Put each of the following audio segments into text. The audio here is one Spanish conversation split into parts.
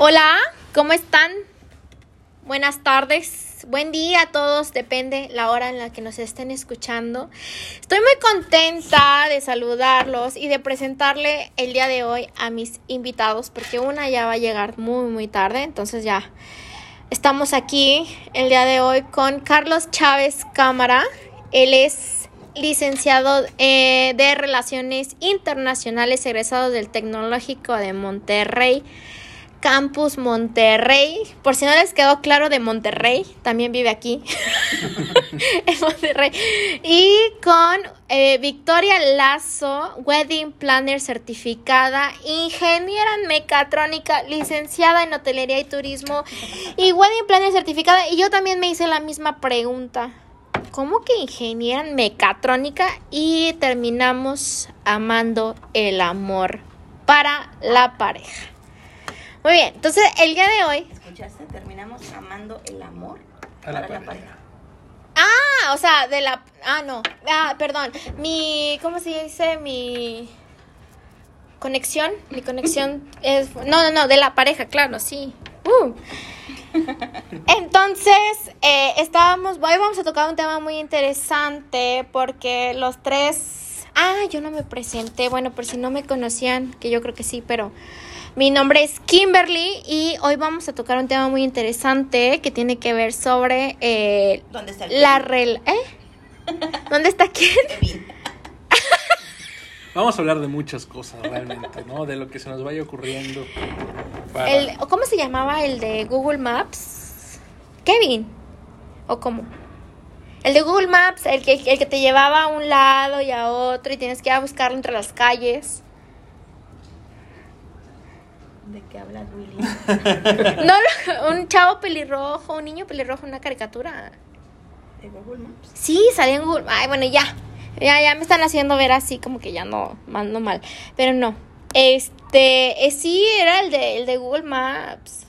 Hola, ¿cómo están? Buenas tardes, buen día a todos, depende la hora en la que nos estén escuchando. Estoy muy contenta de saludarlos y de presentarle el día de hoy a mis invitados, porque una ya va a llegar muy, muy tarde, entonces ya estamos aquí el día de hoy con Carlos Chávez Cámara. Él es licenciado eh, de Relaciones Internacionales, egresado del Tecnológico de Monterrey. Campus Monterrey. Por si no les quedó claro de Monterrey, también vive aquí. en Monterrey. Y con eh, Victoria Lazo, Wedding Planner certificada, ingeniera en mecatrónica, licenciada en hotelería y turismo y Wedding Planner certificada. Y yo también me hice la misma pregunta. ¿Cómo que ingeniera en mecatrónica? Y terminamos amando el amor para la pareja. Muy bien, entonces el día de hoy. ¿Escuchaste? Terminamos amando el amor A la para la pareja. pareja. Ah, o sea, de la. Ah, no. Ah, perdón. Mi. ¿Cómo se dice? Mi. Conexión. Mi conexión es. No, no, no, de la pareja, claro, sí. Uh. Entonces, eh, estábamos. Hoy vamos a tocar un tema muy interesante porque los tres. Ah, yo no me presenté. Bueno, por si no me conocían, que yo creo que sí, pero. Mi nombre es Kimberly y hoy vamos a tocar un tema muy interesante que tiene que ver sobre eh, ¿Dónde está el la rel... ¿Eh? ¿Dónde está quién? Kevin. Vamos a hablar de muchas cosas realmente, ¿no? De lo que se nos vaya ocurriendo. para- El, ¿o ¿Cómo se llamaba el de Google Maps? Kevin. ¿O cómo? El de Google Maps, el que, el que te llevaba a un lado y a otro y tienes que ir a buscarlo entre las calles. ¿De qué habla Willy? No, no, un chavo pelirrojo, un niño pelirrojo, una caricatura. ¿De Google Maps? Sí, salía en Google. Ay, bueno, ya. Ya, ya me están haciendo ver así como que ya no mando mal. Pero no. Este, eh, sí, era el de, el de Google Maps.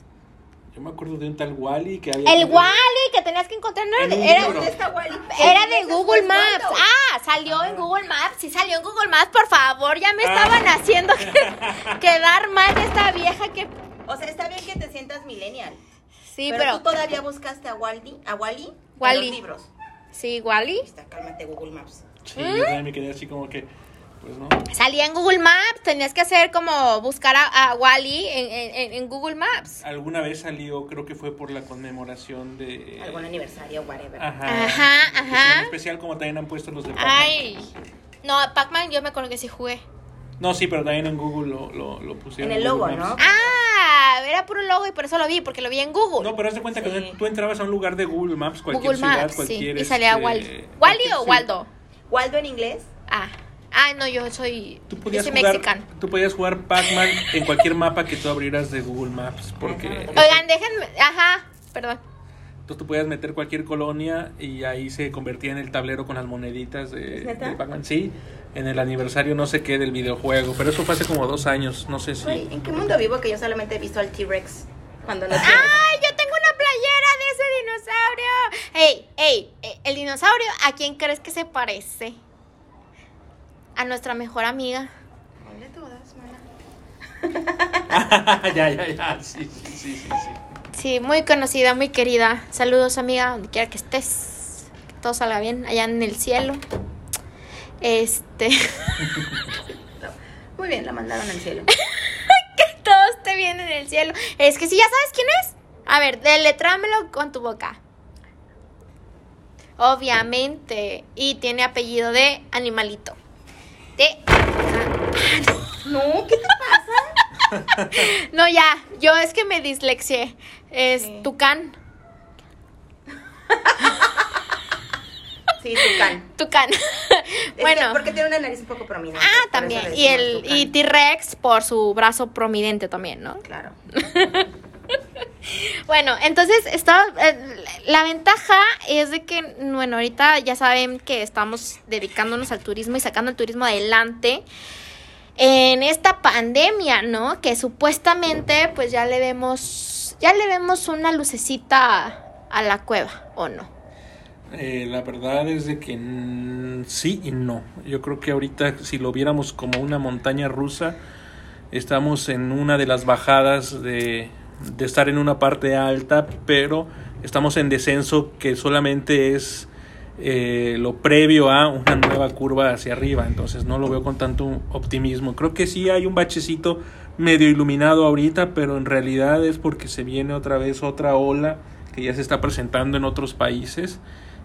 Yo me acuerdo de un tal Wally que había. El Wally que tenías que encontrar no era, de- era, libro. ¿Dónde está Wally? era de Google. Maps. Ah, salió en Google Maps. Sí, salió en Google Maps, por favor. Ya me Ah. estaban haciendo que- quedar mal de esta vieja que. O sea, está bien que te sientas millennial. Sí, pero, pero. tú todavía buscaste a Wally, a Wally, Wally. en los libros. Sí, Wally. Está, cálmate Google Maps. Sí, yo también me quedé así como que. Pues no. Salía en Google Maps. Tenías que hacer como buscar a, a Wally en, en- en Google Maps. Alguna vez salió, creo que fue por la conmemoración de. Algún aniversario, whatever. Ajá. Ajá, ajá. especial como también han puesto los de Pac-Man. Ay. No, Pac-Man yo me acuerdo que sí jugué. No, sí, pero también en Google lo, lo, lo pusieron. En el logo. ¿no? Ah, era puro logo y por eso lo vi, porque lo vi en Google. No, pero haz de cuenta que tú entrabas a un lugar de Google Maps, cualquier Google ciudad, Maps, sí. cualquier. Y salía este, Wally. ¿Wally cualquier o. Waldo? Waldo en inglés. Ah. Ah, no, yo soy. Tú Yo podías, soy jugar, mexicano. tú podías jugar Pac-Man en cualquier mapa que tú abrieras de Google Maps, porque. Oigan, déjenme. Ajá, perdón. entonces tú podías meter cualquier colonia y ahí se convertía en el tablero con las moneditas de, de Pac-Man. Sí, en el aniversario no sé qué del videojuego, pero eso fue hace como dos años, no sé si... Güey, ¿En qué mundo vivo que yo solamente he visto al T-Rex cuando no ¡Ay, yo tengo una playera de ese dinosaurio! ¡Ey, ey! eh, El dinosaurio, ¿a quién crees que se parece? A nuestra mejor amiga. Ponle todas, mana. ya, ya, ya, sí, sí, sí, sí. sí. Sí, muy conocida, muy querida. Saludos, amiga, donde quiera que estés. Que todo salga bien allá en el cielo. Este. Muy bien, la mandaron al cielo. que todo esté bien en el cielo. Es que si ya sabes quién es. A ver, deletrámelo con tu boca. Obviamente. Y tiene apellido de animalito. No, ¿qué te pasa? No, ya. Yo es que me dislexié. Es Sí. Tucán. Sí, Tucán. Tucán. Es que bueno. porque tiene una nariz un poco prominente. Ah, también. Y el y T-Rex por su brazo prominente también, ¿no? Claro. Bueno, entonces está, eh, la ventaja es de que, bueno, ahorita ya saben que estamos dedicándonos al turismo y sacando el turismo adelante en esta pandemia, ¿no? Que supuestamente pues ya le vemos, ya le vemos una lucecita a la cueva, ¿o no? Eh, la verdad es de que sí y no. Yo creo que ahorita si lo viéramos como una montaña rusa, estamos en una de las bajadas de, de estar en una parte alta, pero estamos en descenso que solamente es eh, lo previo a una nueva curva hacia arriba, entonces no lo veo con tanto optimismo. Creo que sí hay un bachecito medio iluminado ahorita, pero en realidad es porque se viene otra vez otra ola que ya se está presentando en otros países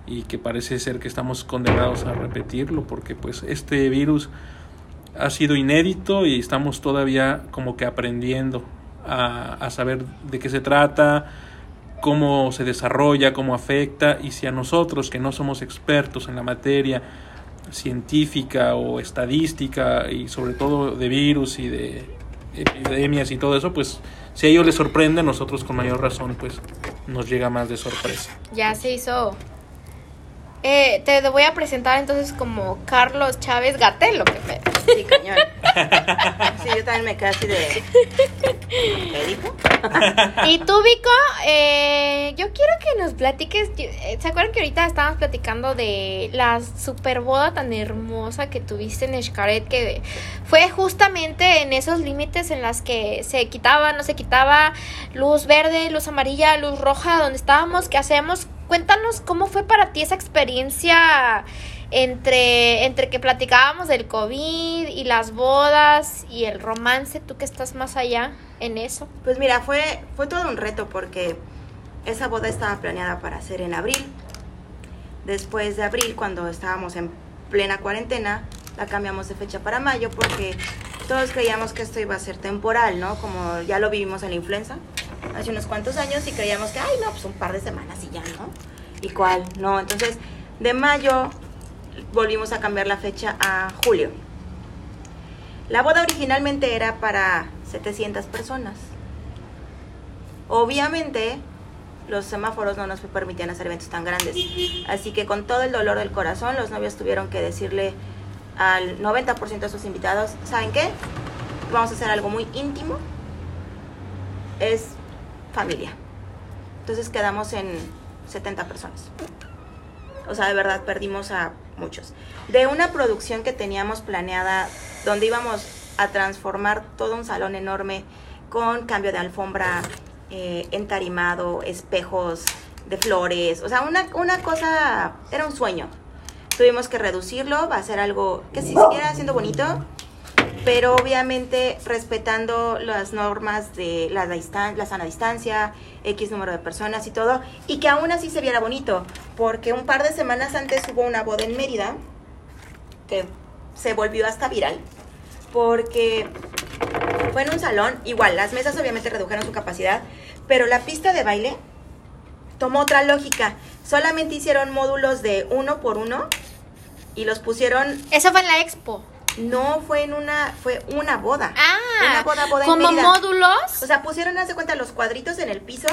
y que parece ser que estamos condenados a repetirlo porque pues este virus ha sido inédito y estamos todavía como que aprendiendo a, a saber de qué se trata, cómo se desarrolla, cómo afecta y si a nosotros que no somos expertos en la materia científica o estadística y sobre todo de virus y de epidemias y todo eso, pues si a ellos les sorprende, a nosotros con mayor razón pues nos llega más de sorpresa. Ya se hizo eh, te voy a presentar entonces como Carlos Chávez Gatel, lo que me... Sí, cañón. Sí, yo también me quedé así de... ¿Qué dijo? y tú, Vico, eh, yo quiero que nos platiques... Eh, ¿Se acuerdan que ahorita estábamos platicando de la super boda tan hermosa que tuviste en Xcaret? Que fue justamente en esos límites en las que se quitaba, no se quitaba luz verde, luz amarilla, luz roja, donde estábamos, ¿qué hacemos? cuéntanos cómo fue para ti esa experiencia entre, entre que platicábamos del COVID y las bodas y el romance, tú que estás más allá en eso. Pues mira, fue, fue todo un reto porque esa boda estaba planeada para ser en abril. Después de abril, cuando estábamos en plena cuarentena, la cambiamos de fecha para mayo porque todos creíamos que esto iba a ser temporal, ¿no? Como ya lo vivimos en la influenza hace unos cuantos años y creíamos que, ay, no, pues un par de semanas y ya, ¿no? ¿Y cuál? No, entonces de mayo volvimos a cambiar la fecha a julio. La boda originalmente era para 700 personas. Obviamente, los semáforos no nos permitían hacer eventos tan grandes. Así que con todo el dolor del corazón, los novios tuvieron que decirle al 90% de sus invitados, ¿saben qué? Vamos a hacer algo muy íntimo. Es familia. Entonces quedamos en 70 personas. O sea, de verdad perdimos a muchos. De una producción que teníamos planeada, donde íbamos a transformar todo un salón enorme con cambio de alfombra, eh, entarimado, espejos de flores, o sea, una, una cosa, era un sueño. Tuvimos que reducirlo, va a ser algo que si siguiera siendo bonito, pero obviamente respetando las normas de la, la sana distancia, X número de personas y todo, y que aún así se viera bonito, porque un par de semanas antes hubo una boda en Mérida, que se volvió hasta viral, porque fue en un salón, igual, las mesas obviamente redujeron su capacidad, pero la pista de baile tomó otra lógica, solamente hicieron módulos de uno por uno y los pusieron... Eso fue en la expo. No, fue en una, fue una boda. Ah, una boda, boda ¿como módulos? O sea, pusieron, haz de cuenta, los cuadritos en el piso.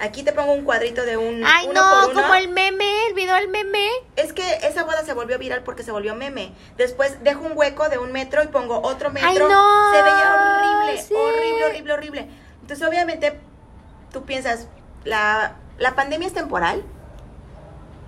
Aquí te pongo un cuadrito de un. Ay, no, como el meme, el video del meme. Es que esa boda se volvió viral porque se volvió meme. Después dejo un hueco de un metro y pongo otro metro. Ay, no. Se veía horrible, horrible, horrible, horrible. Entonces, obviamente, tú piensas, la, la pandemia es temporal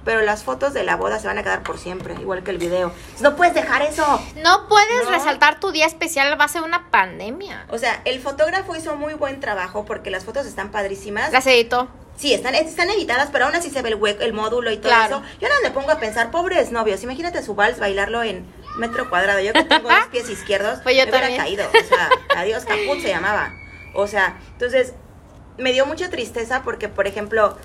pero las fotos de la boda se van a quedar por siempre, igual que el video. No puedes dejar eso. No puedes resaltar tu día especial, va a ser una pandemia. O sea, el fotógrafo hizo muy buen trabajo porque las fotos están padrísimas. Las editó. Sí, están, están editadas, pero aún así se ve el, hueco, el módulo y todo eso. Yo no me pongo a pensar, pobres novios, imagínate su vals bailarlo en metro cuadrado. Yo que tengo dos pies izquierdos, pues yo me hubiera caído. O sea, adiós caput se llamaba. O sea, entonces me dio mucha tristeza porque, por ejemplo,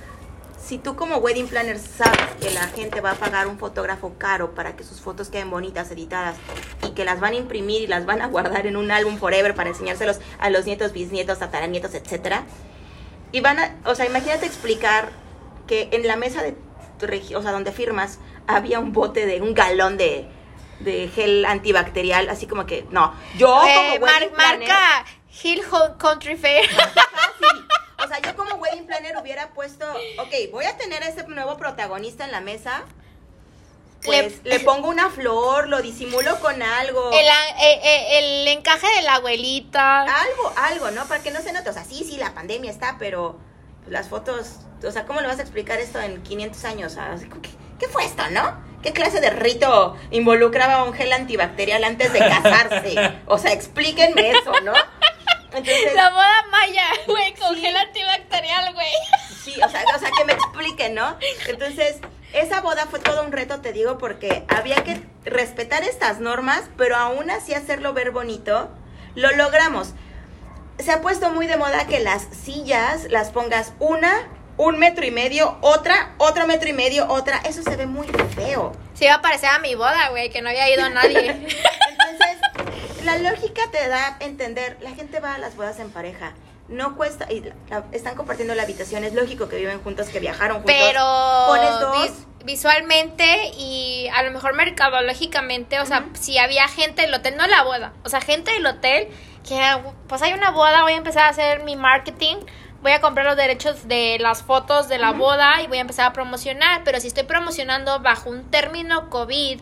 si tú como wedding planner sabes que la gente va a pagar un fotógrafo caro para que sus fotos queden bonitas, editadas, y que las van a imprimir y las van a guardar en un álbum forever para enseñárselos a los nietos, bisnietos, tataranietos, etcétera, y van a, o sea, imagínate explicar que en la mesa de, o sea, donde firmas, había un bote de un galón de, de gel antibacterial, así como que, no, yo eh, como wedding planner, marca Hill Country Fair. O sea, yo como wedding planner hubiera puesto, ok, voy a tener a ese nuevo protagonista en la mesa. Pues le, pongo una flor, lo disimulo con algo. El, eh, eh, el, encaje de la abuelita. Algo, algo, ¿no? Para que no se note. O sea, sí, sí, la pandemia está, pero las fotos, o sea, ¿cómo le vas a explicar esto en 500 años? ¿qué, ¿Qué fue esto, no? ¿Qué clase de rito involucraba un gel antibacterial antes de casarse? O sea, explíquenme eso, ¿no? Entonces, La boda maya, güey, con gel antibacterial, güey. Sí, o sea, o sea, que me expliquen, ¿no? Entonces, esa boda fue todo un reto, te digo, porque había que respetar estas normas, pero aún así hacerlo ver bonito. Lo logramos. Se ha puesto muy de moda que las sillas las pongas una, un metro y medio, otra, otro metro y medio, otra. Eso se ve muy feo. Se iba a parecer a mi boda, güey, que no había ido a nadie. La lógica te da a entender, la gente va a las bodas en pareja. No cuesta, y la- están compartiendo la habitación, es lógico que viven juntos, que viajaron juntos. Pero Pones dos. vis- visualmente y a lo mejor mercadológicamente, o sea, si había gente del hotel, no la boda, o sea, gente del hotel que pues hay una boda, voy a empezar a hacer mi marketing, voy a comprar los derechos de las fotos de la boda y voy a empezar a promocionar, pero si estoy promocionando bajo un término COVID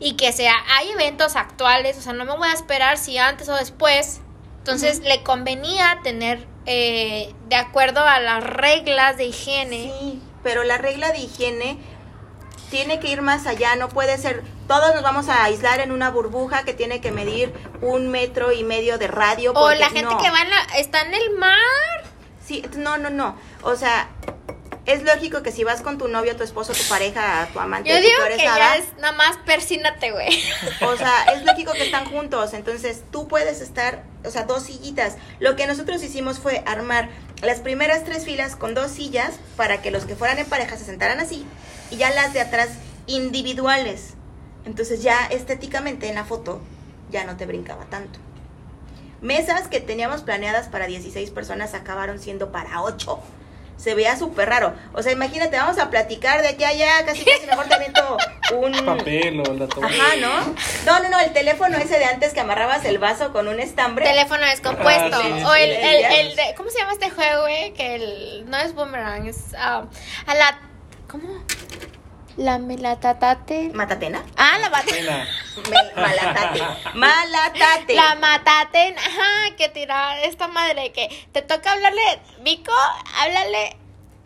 y que sea, hay eventos actuales, o sea, no me voy a esperar si antes o después, entonces le convenía tener eh, de acuerdo a las reglas de higiene. Sí, pero la regla de higiene tiene que ir más allá, no puede ser, todos nos vamos a aislar en una burbuja que tiene que medir un metro y medio de radio. O la gente no. que va en la, está en el mar. Sí, no, no, no, o sea, es lógico que si vas con tu novio, tu esposo, tu pareja, tu amante, Yo digo tú eres que nada, ya es nada más persínate, güey. O sea, es lógico que están juntos, entonces tú puedes estar, o sea, dos sillitas. Lo que nosotros hicimos fue armar las primeras tres filas con dos sillas para que los que fueran en pareja se sentaran así y ya las de atrás individuales. Entonces ya estéticamente en la foto ya no te brincaba tanto. Mesas que teníamos planeadas para 16 personas acabaron siendo para 8. Se veía súper raro. O sea, imagínate, vamos a platicar de aquí a allá, casi casi mejor te aviento un Papel o la toma. Ajá, ¿no? No, no, no, el teléfono ese de antes que amarrabas el vaso con un estambre. Teléfono descompuesto. Ah, sí, o el, el, el de. ¿Cómo se llama este juego, güey? Que el. No es boomerang, es. ah, a la. ¿Cómo? La melatatate. Matatena. Ah, la mata- Pena. Me- malatate. Malatate. La mataten, ajá, que tira esta madre que te toca hablarle, Vico, háblale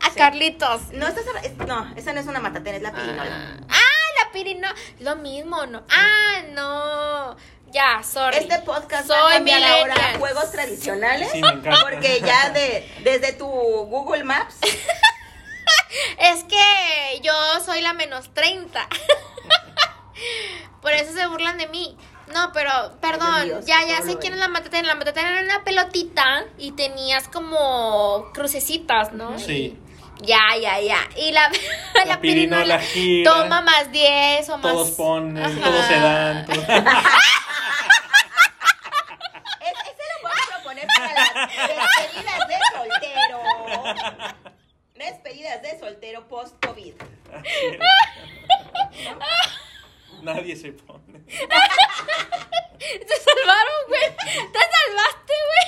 a Sí. Carlitos. No, estás, es- no, esa no es una matatena, es la pirinola. Ah, la pirino, lo mismo, ¿no? Ah, no. Ya, sorry. Este podcast va a Soy cambiar ahora a juegos tradicionales. Sí, me encanta. Porque ya de, desde tu Google Maps. Es que yo soy la menos 30. Por eso se burlan de mí. No, pero, perdón, Dios, ya, ya sé quién es la matatena. La matatena era una pelotita y tenías como crucecitas, ¿no? Sí. Ya, ya, ya. Y la, La pirinola gira. toma más 10 o más. Todos ponen, Ajá. todos se dan. todos- Es- ese lo vamos a poner para las despedidas de soltero. Post-COVID. Nadie se pone. Te salvaron, güey. Te salvaste, güey.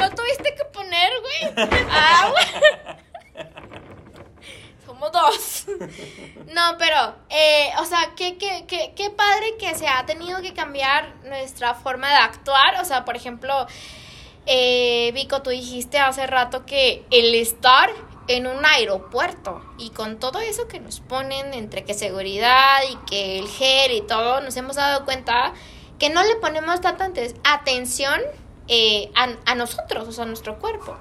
No tuviste que poner, güey. Ah, güey. Somos dos. No, pero, eh, o sea, qué, qué, qué, qué padre que se ha tenido que cambiar nuestra forma de actuar. O sea, por ejemplo, eh, Vico, tú dijiste hace rato que el estar en un aeropuerto y con todo eso que nos ponen entre que seguridad y que el gel y todo, nos hemos dado cuenta que no le ponemos tanta atención eh, a, a nosotros, o sea, a nuestro cuerpo.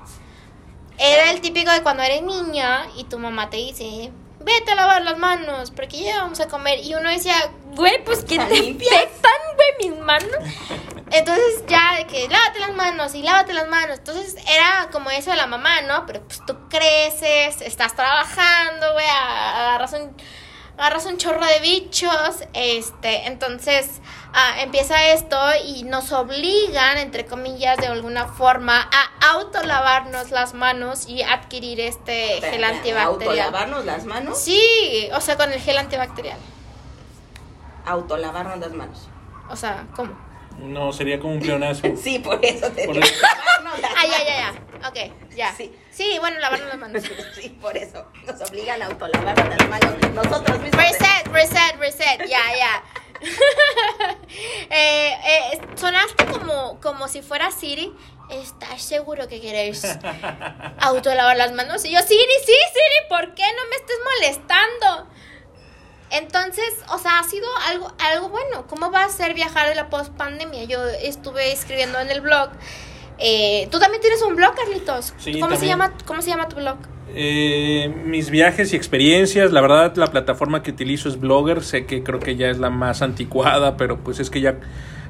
Era el típico de cuando eres niña y tu mamá te dice, vete a lavar las manos porque ya vamos a comer. Y uno decía, güey, pues ¿quién ¿Están te infectan, güey, mis manos? Entonces ya de que lávate las manos y lávate las manos. Entonces era como eso de la mamá, ¿no? Pero pues tú creces, estás trabajando, güey, agarras un, agarras un chorro de bichos, este, entonces ah, empieza esto y nos obligan, entre comillas, de alguna forma a autolavarnos las manos y adquirir este gel antibacterial. Autolavarnos las manos. Sí, o sea, con el gel antibacterial. Autolavarnos las manos. O sea, ¿cómo? No, sería como un pleonasmo. Sí, por eso te Por digo. eso. Ah, ya, ya, ya. Ok, ya. Sí. Sí, bueno, lavarnos las manos. Sí, por eso. Nos obligan a autolavarnos las manos nosotros mismos. Reset, reset, reset. Ya, ya. eh, eh, sonaste como, como si fuera Siri. ¿Estás seguro que quieres autolavar las manos? Y yo, Siri, sí, Siri, ¿por qué no me estés molestando? Entonces, o sea, ha sido algo, algo bueno. ¿Cómo va a ser viajar de la post pandemia? Yo estuve escribiendo en el blog Eh, Tú también tienes un blog, Carlitos. Sí, ¿Cómo, se llama, ¿Cómo se llama tu blog? Eh, mis viajes y experiencias, la verdad la plataforma que utilizo es Blogger, sé que creo que ya es la más anticuada, pero pues es que ya,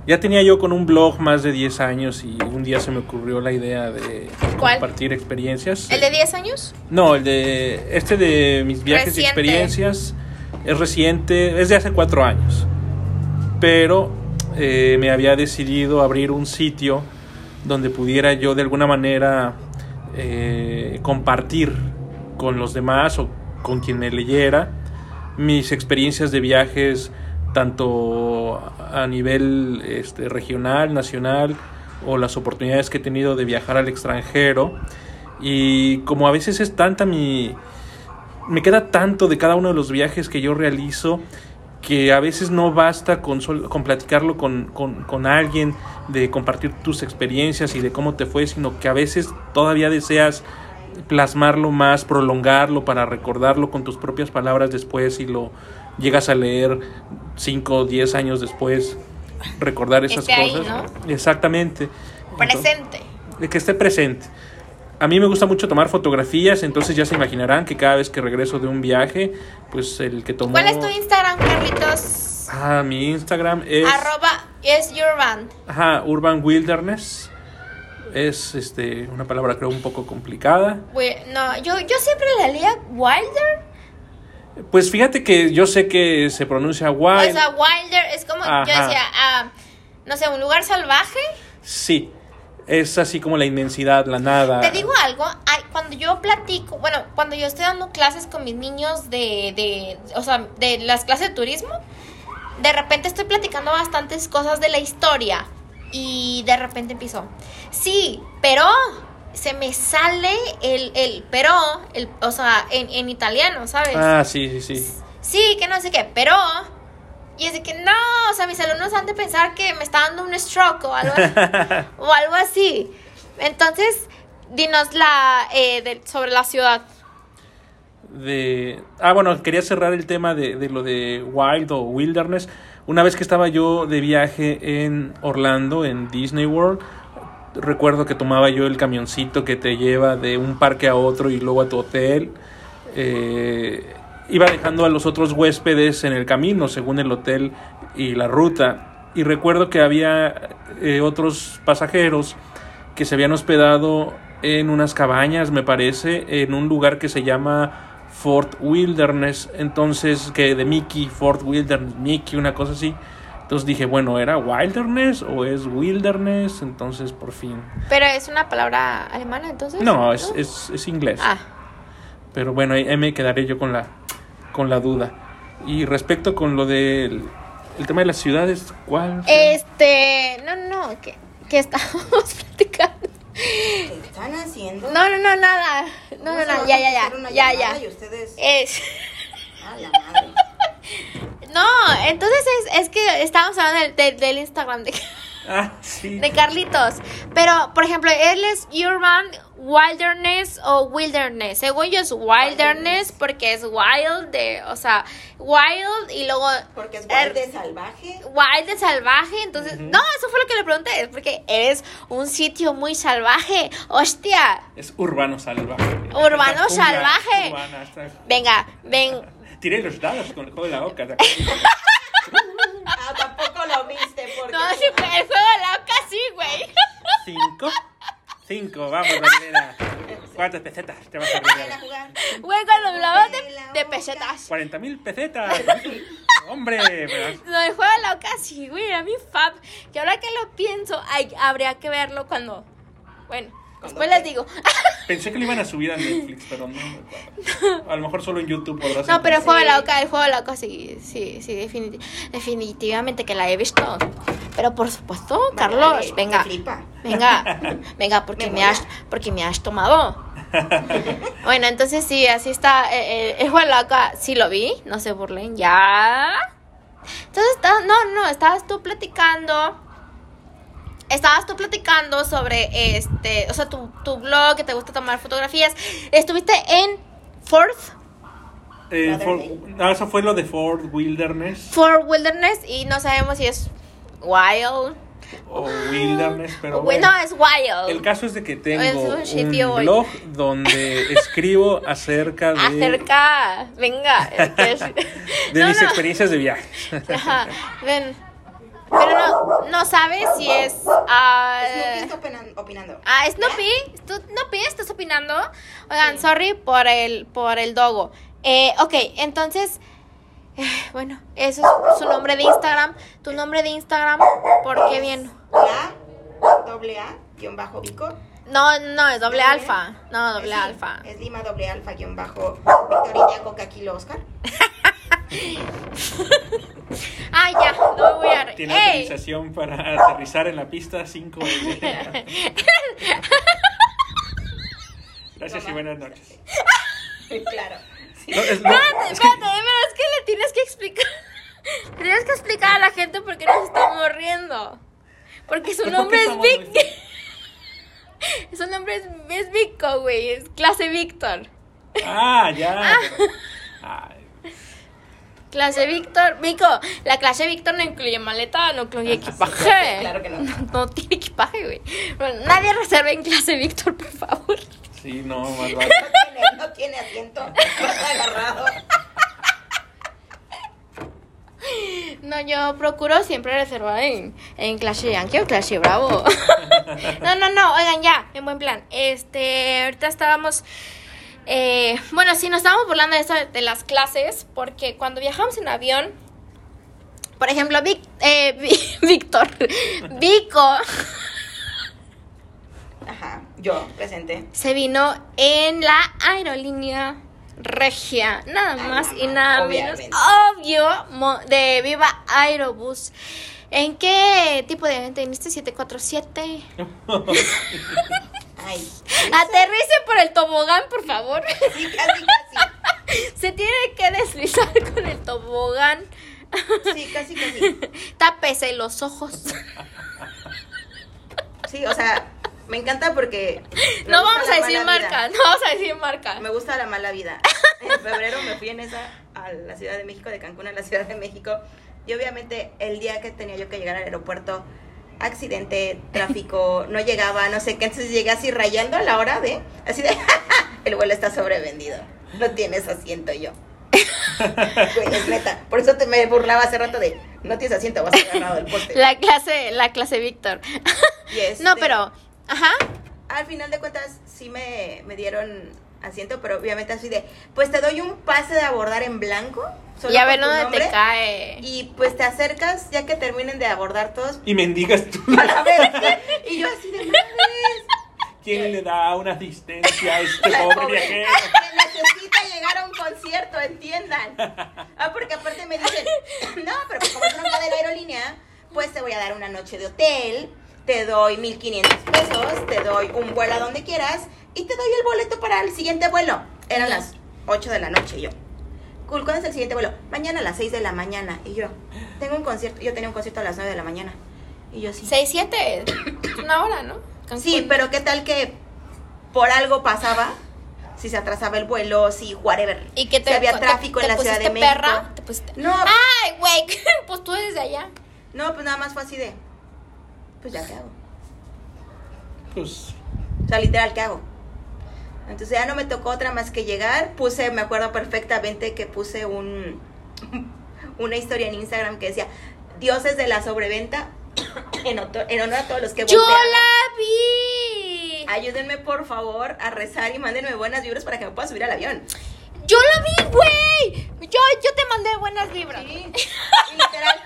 ya tenía yo con un blog más de 10 años y un día se me ocurrió la idea de ¿Cuál? compartir experiencias. ¿El de 10 años? No, el de este de mis viajes Reciente. y experiencias es reciente, es de hace cuatro años. Pero eh, me había decidido abrir un sitio donde pudiera yo de alguna manera eh, compartir con los demás o con quien me leyera mis experiencias de viajes tanto a nivel este, regional, nacional o las oportunidades que he tenido de viajar al extranjero y como a veces es tanta mi me queda tanto de cada uno de los viajes que yo realizo que a veces no basta con, con platicarlo con, con, con alguien, de compartir tus experiencias y de cómo te fue, sino que a veces todavía deseas plasmarlo más, prolongarlo para recordarlo con tus propias palabras después y lo llegas a leer 5 o 10 años después, recordar esas Esté ahí, cosas. Exactamente. Entonces- Presente. de que esté presente. A mí me gusta mucho tomar fotografías, entonces ya se imaginarán que cada vez que regreso de un viaje, pues el que tomó... ¿Cuál es tu Instagram, Carlitos? Ah, mi Instagram es... Arroba es your band. Ajá, Urban Wilderness. Es este, una palabra creo un poco complicada. No, yo, yo siempre la leía Wilder. Pues fíjate que yo sé que se pronuncia wild. O sea, Wilder es como, yo decía, ah, no sé, un lugar salvaje. Sí, es así como la inmensidad, la nada. Te digo algo, cuando yo platico, bueno, cuando yo estoy dando clases con mis niños de, de, o sea, de las clases de turismo, de repente estoy platicando bastantes cosas de la historia y de repente empiezo, sí, pero se me sale el, el pero, el, o sea, en, en italiano, ¿sabes? Ah, sí, sí, sí. Sí, que no sé qué, pero... Y es de que no, o sea, mis alumnos han de pensar que me está dando un stroke o algo, o algo así. Entonces, dinos la eh, de- sobre la ciudad. de ah bueno quería cerrar el tema de, de lo de wild o wilderness una vez que estaba yo de viaje en Orlando en Disney World recuerdo que tomaba yo el camioncito que te lleva de un parque a otro y luego a tu hotel Eh, iba dejando a los otros huéspedes en el camino según el hotel y la ruta y recuerdo que había eh, otros pasajeros que se habían hospedado en unas cabañas, me parece, en un lugar que se llama Fort Wilderness, entonces que de Mickey, Fort Wilderness, Mickey, una cosa así. Entonces dije, bueno, ¿era Wilderness o es Wilderness? Entonces por fin. Pero es una palabra alemana, entonces. No, es, es, es inglés. Ah, Pero bueno, ahí, ahí me quedaré yo con la, con la duda. Y respecto con lo del el tema de las ciudades, ¿cuál? este, no, no, que, que estamos platicando. ¿Qué están haciendo? No, no, no, nada. No, ¿Cómo no, ya, ya, ya, ya, ya. Y ustedes, Es, a la madre. no, entonces es, es que estábamos hablando del, del, del Instagram de, Ah, sí. de Carlitos. Pero, por ejemplo, él es Urban Wilderness o Wilderness. Según yo es Wilderness porque es wild, de, o sea, wild y luego... Porque es er, wild de salvaje. wild de salvaje, entonces, no, eso fue lo que le pregunté, es porque eres un sitio muy salvaje, hostia, Es urbano salvaje. Urbano Esta salvaje. urbana, esta- venga, ven, Tiré los dados con el juego de la boca. Ah, tampoco lo viste porque... no, si fue el juego de la oca, sí, güey, Cinco. Cinco, vamos, Daniela. ¿Cuántas pesetas te vas a a jugar. güey, cuando hablaba de, de pesetas, 40 mil pesetas. Hombre, pero- no, juego de la oca, sí, güey, era mi fab, que ahora que lo pienso, hay, habría que verlo cuando, bueno, después les digo, pensé que lo iban a subir a Netflix, pero no me acuerdo. A lo mejor solo en YouTube podrás no, pero el juego de la oca, el juego de la oca, sí, sí, sí, definiti- definitivamente que la he visto, pero por supuesto, Carlos, venga. Venga, venga, porque Me me, has, porque me has tomado. bueno, entonces sí, así está. eh, eh, el juego de la oca, sí lo vi, no se burlen, ya. Entonces, está- no, no, estabas tú platicando. Estabas tú platicando sobre este, o sea, tu, tu blog, que te gusta tomar fotografías. Estuviste en Fort, Eh, for- ah, eso fue lo de Ford Wilderness. Fort Wilderness y no sabemos si es wild. o wilderness, pero Bueno, bueno. es wild. El caso es de que tengo Es un blog donde escribo acerca de, Acerca, venga. entonces- de No, mis no. experiencias de viaje. Ajá, ven. Pero no, no sabes si es. ah, Snoopy está opinan- opinando. Ah, Snoopy, ¿Tú, Snoopy, ¿estás opinando? Oigan, sorry por el, por el dogo. Eh, ok, entonces, eh, bueno, eso es su nombre de Instagram. Tu nombre de Instagram, ¿por qué bien? La doble A guion bajo Vico. No, no, es doble alfa. No, doble alfa. Es Lima doble alfa guion bajo Victoria Coca Kilo Oscar. Ay, ya, no me voy a... Tiene ¡Ey! autorización para aterrizar en la pista 5. Gracias y buenas noches. claro. Sí. No, es- no, Espérate, es que- espérate, pero es que le tienes que explicar. Tienes que explicar a la gente por qué nos estamos riendo. Porque su ¿Por qué nombre es Vic. Su nombre es, es Vico, güey. Es clase Víctor. Ah, ya. Ay, Clase Víctor. Vico, la clase Víctor no incluye maleta, no incluye equipaje. Claro que no. No tiene equipaje, güey. Bueno, nadie reserve en clase Víctor, por favor. sí, no, más vale. No tiene, no tiene asiento. Está agarrado. No, yo procuro siempre reservar en, en clase Yankee o clase Bravo. no, no, no, oigan, ya, en buen plan. Este, ahorita estábamos. Eh, bueno, sí, nos estábamos burlando de eso de las clases, porque cuando viajamos en avión, por ejemplo, Vic, eh, Víctor, Vico, Ajá, yo presente. se vino en la aerolínea regia, nada más y nada menos, obvio, de Viva Aerobús. ¿En qué tipo de avión teniste? 747. Ay. Aterrice por el tobogán, por favor. Sí, casi, casi. Se tiene que deslizar con el tobogán. Sí, casi, casi. Tápese los ojos. Sí, o sea, me encanta porque. me No vamos a decir marca, vida. no vamos a decir marca. Me gusta la mala vida. En febrero me fui en esa a la Ciudad de México, de Cancún a la Ciudad de México. Y obviamente el día que tenía yo que llegar al aeropuerto, accidente, tráfico, no llegaba, no sé qué. Entonces llegué así rayando a la hora de, así de, el vuelo está sobrevendido. No tienes asiento yo. Güey, es neta. Por eso te me burlaba hace rato de, no tienes asiento, vas agarrado del poste. La clase, la clase Víctor. Y este- No, pero, ajá. al final de cuentas sí me, me dieron asiento, pero obviamente así de, pues te doy un pase de abordar en blanco. Solo Y a ver dónde nombre, te cae. Y pues te acercas ya que terminen de abordar todos Y mendigas tú. para ver. Y yo así de madres. ¿Quién le da una asistencia a este La pobre pobre viajero? que necesita llegar a un concierto, entiendan. Ah, porque aparte me dicen, no, pero pues como es una cadena aerolínea, pues te voy a dar una noche de hotel, te doy 1500 pesos, te doy un vuelo a donde quieras y te doy el boleto para el siguiente vuelo. Eran las 8 de la noche yo. Cool, ¿cuándo es el siguiente vuelo? Mañana a las 6 de la mañana. Y yo, tengo un concierto, yo tenía un concierto a las 9 de la mañana. Y yo sí. 6, 7. Una hora, ¿no? Sí, pero ¿qué tal que por algo pasaba? Si se atrasaba el vuelo, si whatever. ¿Y que te si había tráfico te en la Ciudad de México. perra? ¿Te pusiste- No, Ay, güey, pues tú eres de allá. no, pues nada más fue así de. Pues ya, ¿qué hago? Pues O sea, literal, ¿qué hago? Entonces ya no me tocó otra más que llegar. Puse, me acuerdo perfectamente que puse un una historia en Instagram que decía Dioses de la sobreventa en, honor a todos los que ¡Yo la vi! Ayúdenme por favor a rezar y mándenme buenas vibras para que me pueda subir al avión. ¡Yo la vi, güey! Yo, yo te mandé buenas vibras. Sí, literal,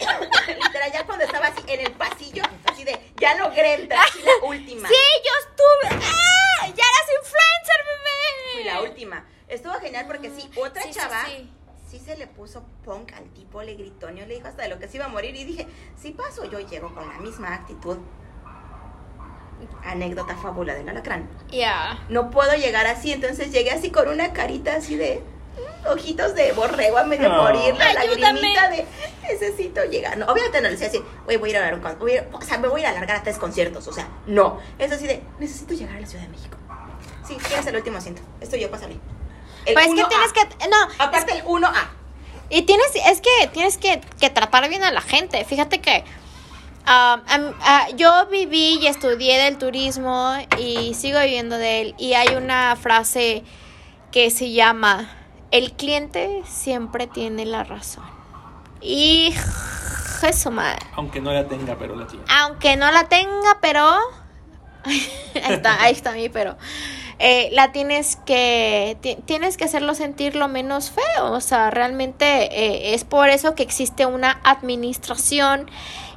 literal, ya cuando estaba así en el pasillo, así de, ya logré entrar, así la última. Sí, yo estuve. ¡Ah! ¡Ya eras bebé! Fui la última. Estuvo genial porque sí, otra Sí, chava sí. sí se le puso punk al tipo, le gritó, le dijo hasta de lo que se iba a morir y dije, si paso yo llego con la misma actitud. Anécdota fábula del alacrán. Ya. No puedo llegar así, entonces llegué así con una carita así de ojitos de borrego a medio No. morir, la lagrimita de necesito llegar. No, obviamente no le decía así, oye, voy a ir a dar un con- voy a ir- o sea, me voy a ir a alargar a tres conciertos, o sea, no. Es así de, necesito llegar a la Ciudad de México. Sí, tienes el último asiento. Esto yo, pásale. El Pues es que 1A. tienes que. No. Aparte el 1A. Y tienes, es que tienes que, que tratar bien a la gente. Fíjate que Ah, am- ah, yo viví y estudié del turismo y sigo viviendo de él. Y hay una frase que se llama, el cliente siempre tiene la razón. Y eso madre. Aunque no la tenga, pero la tiene. Aunque no la tenga, pero... ahí está, ahí está mi pero. Eh, la tienes que ti- tienes que hacerlo sentir lo menos feo o sea realmente eh, es por eso que existe una administración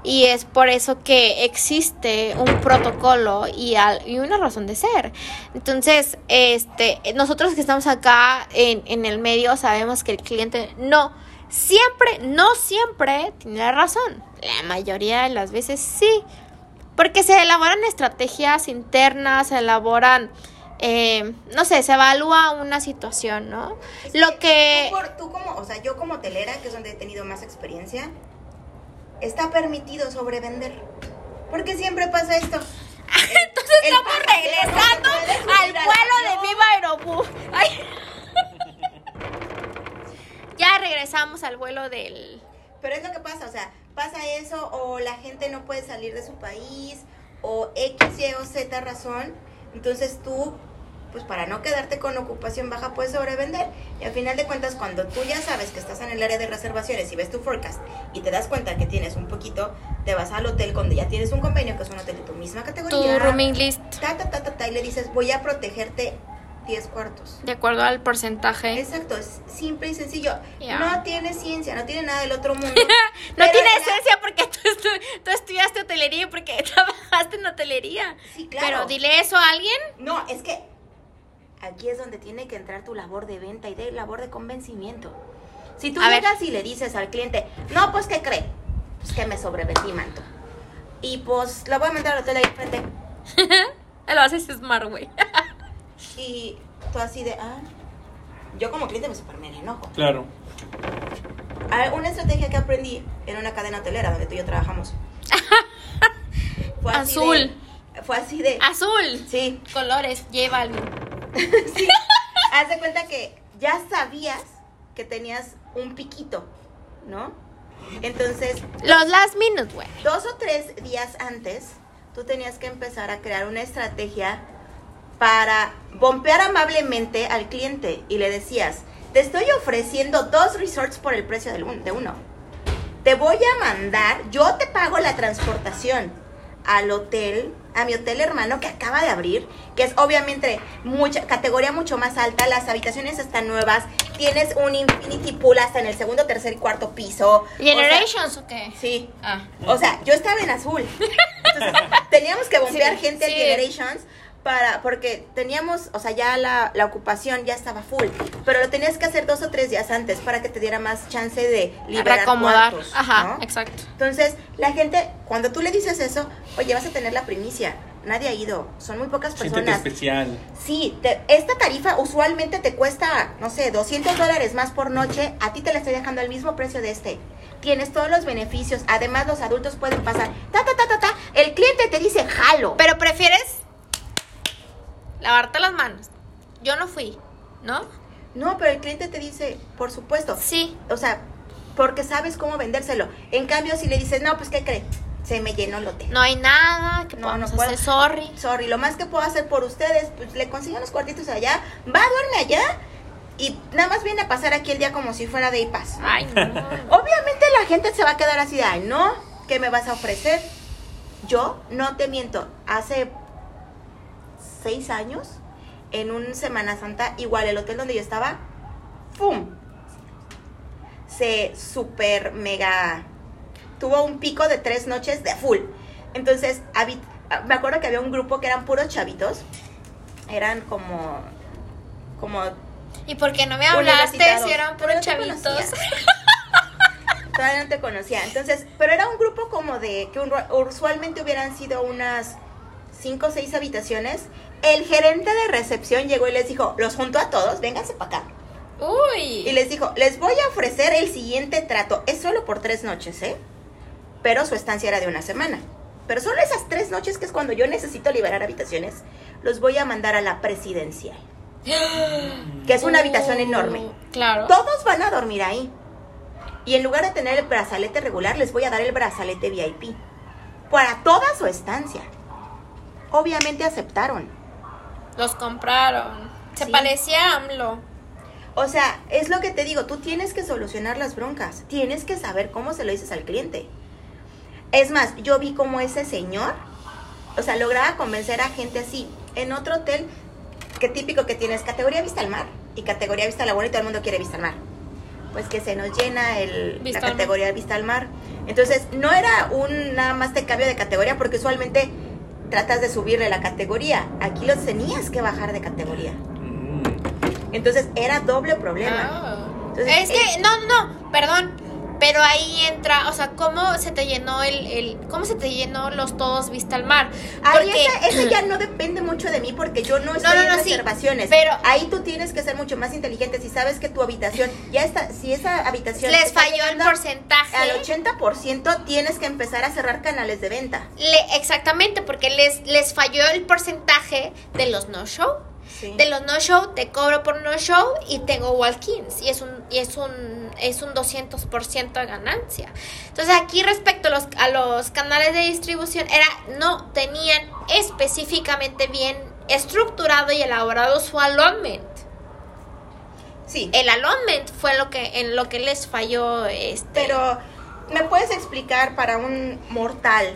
y es por eso que existe un protocolo y, al- y una razón de ser. Entonces este nosotros que estamos acá en, en el medio sabemos que el cliente no siempre no siempre tiene la razón. La mayoría de las veces sí porque se elaboran estrategias internas, se elaboran, eh, no sé, se evalúa una situación, ¿no? Lo que... Tú, por- tú como, o sea, yo como telera, que es donde he tenido más experiencia, está permitido sobrevender. Porque siempre pasa esto. Entonces el estamos pasajero regresando al vuelo de. Viva Aerobús. Ay. ya regresamos al vuelo del... Pero es lo que pasa, o sea, pasa eso o la gente no puede salir de su país o X, Y o Z razón. Entonces tú, pues para no quedarte con ocupación baja, puedes sobrevender. Y al final de cuentas, cuando tú ya sabes que estás en el área de reservaciones y ves tu forecast y te das cuenta que tienes un poquito, te vas al hotel cuando ya tienes un convenio, que es un hotel de tu misma categoría. Tu rooming list, Ta, ta, ta, ta, y le dices, voy a protegerte 10 cuartos. de acuerdo al porcentaje. Exacto, es simple y sencillo. No tiene ciencia, no tiene nada del otro mundo. No tiene la- esencia porque tú, estu- tú estudiaste hotelería y porque trabajaste en hotelería. Sí, claro. Pero dile eso a alguien. No, es que aquí es donde tiene que entrar tu labor de venta y de labor de convencimiento. Si tú A ver. llegas y le dices al cliente, no, pues, ¿qué cree? Pues que me sobrevendí manto. Y pues la voy a mandar al hotel ahí enfrente. Lo haces smart, güey. Y tú así de, ah. Yo como cliente me super mega enojo. Claro. Ah, Una estrategia que aprendí en una cadena hotelera donde tú y yo trabajamos. Fue así Azul. de- fue así de. Azul. Sí. Colores, llévalo. sí. Haz de cuenta que ya sabías que tenías un piquito, ¿no? Entonces, Los last minutes, güey. dos o tres días antes, tú tenías que empezar a crear una estrategia para bompear amablemente al cliente y le decías, te estoy ofreciendo dos resorts por el precio de uno. Te voy a mandar, yo te pago la transportación al hotel, a mi hotel hermano que acaba de abrir, que es obviamente mucha categoría mucho más alta, las habitaciones están nuevas, tienes un infinity pool hasta en el segundo, tercer y cuarto piso. O sea, ¿Generations o qué? sí. Ah. O sea, yo estaba en azul. Entonces, teníamos que bombear Sí, gente sí. a Generations para, porque teníamos, o sea, ya la, la ocupación ya estaba full. Pero lo tenías que hacer dos o tres días antes para que te diera más chance de liberar cuartos, Ajá, ¿no? exacto. Entonces, la gente, cuando tú le dices eso, oye, vas a tener la primicia. Nadie ha ido. Son muy pocas Siéntete personas. especial. Sí, te- esta tarifa usualmente te cuesta, no sé, 200 dólares más por noche. A ti te la estoy dejando al mismo precio de este. Tienes todos los beneficios. Además, los adultos pueden pasar. Ta, ta, ta, ta, ta. El cliente te dice, jalo. Pero prefieres lavarte las manos. Yo no fui, ¿no? no, pero el cliente te dice, por supuesto. Sí. O sea, porque sabes cómo vendérselo. En cambio, si le dices, no, pues, ¿qué cree? Se me llenó el hotel. No hay nada que No, no puedo. hacer, sorry. Sorry, lo más que puedo hacer por ustedes, pues le consigo unos cuartitos allá, va, duerme allá y nada más viene a pasar aquí el día como si fuera de paz. Ay, no. Obviamente la gente se va a quedar así de, ay, no, ¿qué me vas a ofrecer? Yo no te miento, hace seis años, en un Semana Santa, igual el hotel donde yo estaba, ¡pum! Se super mega, tuvo un pico de tres noches de full. Entonces, habi- me acuerdo que había un grupo que eran puros chavitos, eran como, como ¿Y por qué no me hablaste si eran puros no chavitos? Todavía no te conocía. Entonces, pero era un grupo como de que usualmente hubieran sido unas cinco o seis habitaciones. El gerente de recepción llegó y les dijo, los junto a todos, vénganse para acá. Y Uy. les dijo, les voy a ofrecer el siguiente trato. Es solo por tres noches, ¿eh? Pero su estancia era de una semana. Pero solo esas tres noches, que es cuando yo necesito liberar habitaciones, los voy a mandar a la presidencial. Que es una habitación Uh, enorme. Claro. Todos van a dormir ahí. Y en lugar de tener el brazalete regular, les voy a dar el brazalete VIP. para toda su estancia. Obviamente aceptaron. Los compraron. Se Sí. parecía a AMLO. O sea, es lo que te digo, tú tienes que solucionar las broncas, tienes que saber cómo se lo dices al cliente. Es más, yo vi como ese señor, o sea, lograba convencer a gente así. En otro hotel, que típico que tienes categoría vista al mar y categoría vista al agua y todo el mundo quiere vista al mar. Pues que se nos llena el, la categoría vista al mar. Entonces, no era un nada más de cambio de categoría porque usualmente tratas de subirle la categoría. Aquí los tenías que bajar de categoría. Mm. Entonces, era doble problema. Ah. Entonces, es que, no, no, no, perdón. Pero ahí entra, o sea, ¿cómo se te llenó el, el cómo se te llenó los todos vista al mar? Ahí Porque- esa, esa ya no depende mucho de mí porque yo no estoy no, en no, sí, reservaciones. pero- ahí tú tienes que ser mucho más inteligente. Si sabes que tu habitación ya está, si esa habitación les falló el porcentaje. al 80%, tienes que empezar a cerrar canales de venta. Le- exactamente, porque les, les falló el porcentaje de los no-show. Sí. De los no-show, te cobro por no-show y tengo walk-ins. Y es un, y es un, es un 200% de ganancia. Entonces, aquí respecto a los, a los canales de distribución, era, no tenían específicamente bien estructurado y elaborado su allotment. Sí, El allotment fue lo que, en lo que les falló este. pero ¿me puedes explicar para un mortal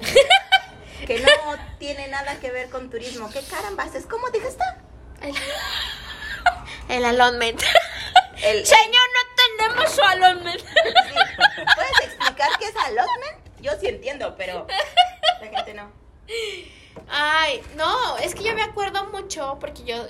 que no tiene nada que ver con turismo? ¿Qué carambas es? ¿Cómo dijiste? El, el allotment. El, Señor, no tenemos su allotment. Sí. ¿Puedes explicar qué es allotment? Yo sí entiendo, pero la gente no. Ay, no, es que yo me acuerdo mucho porque yo,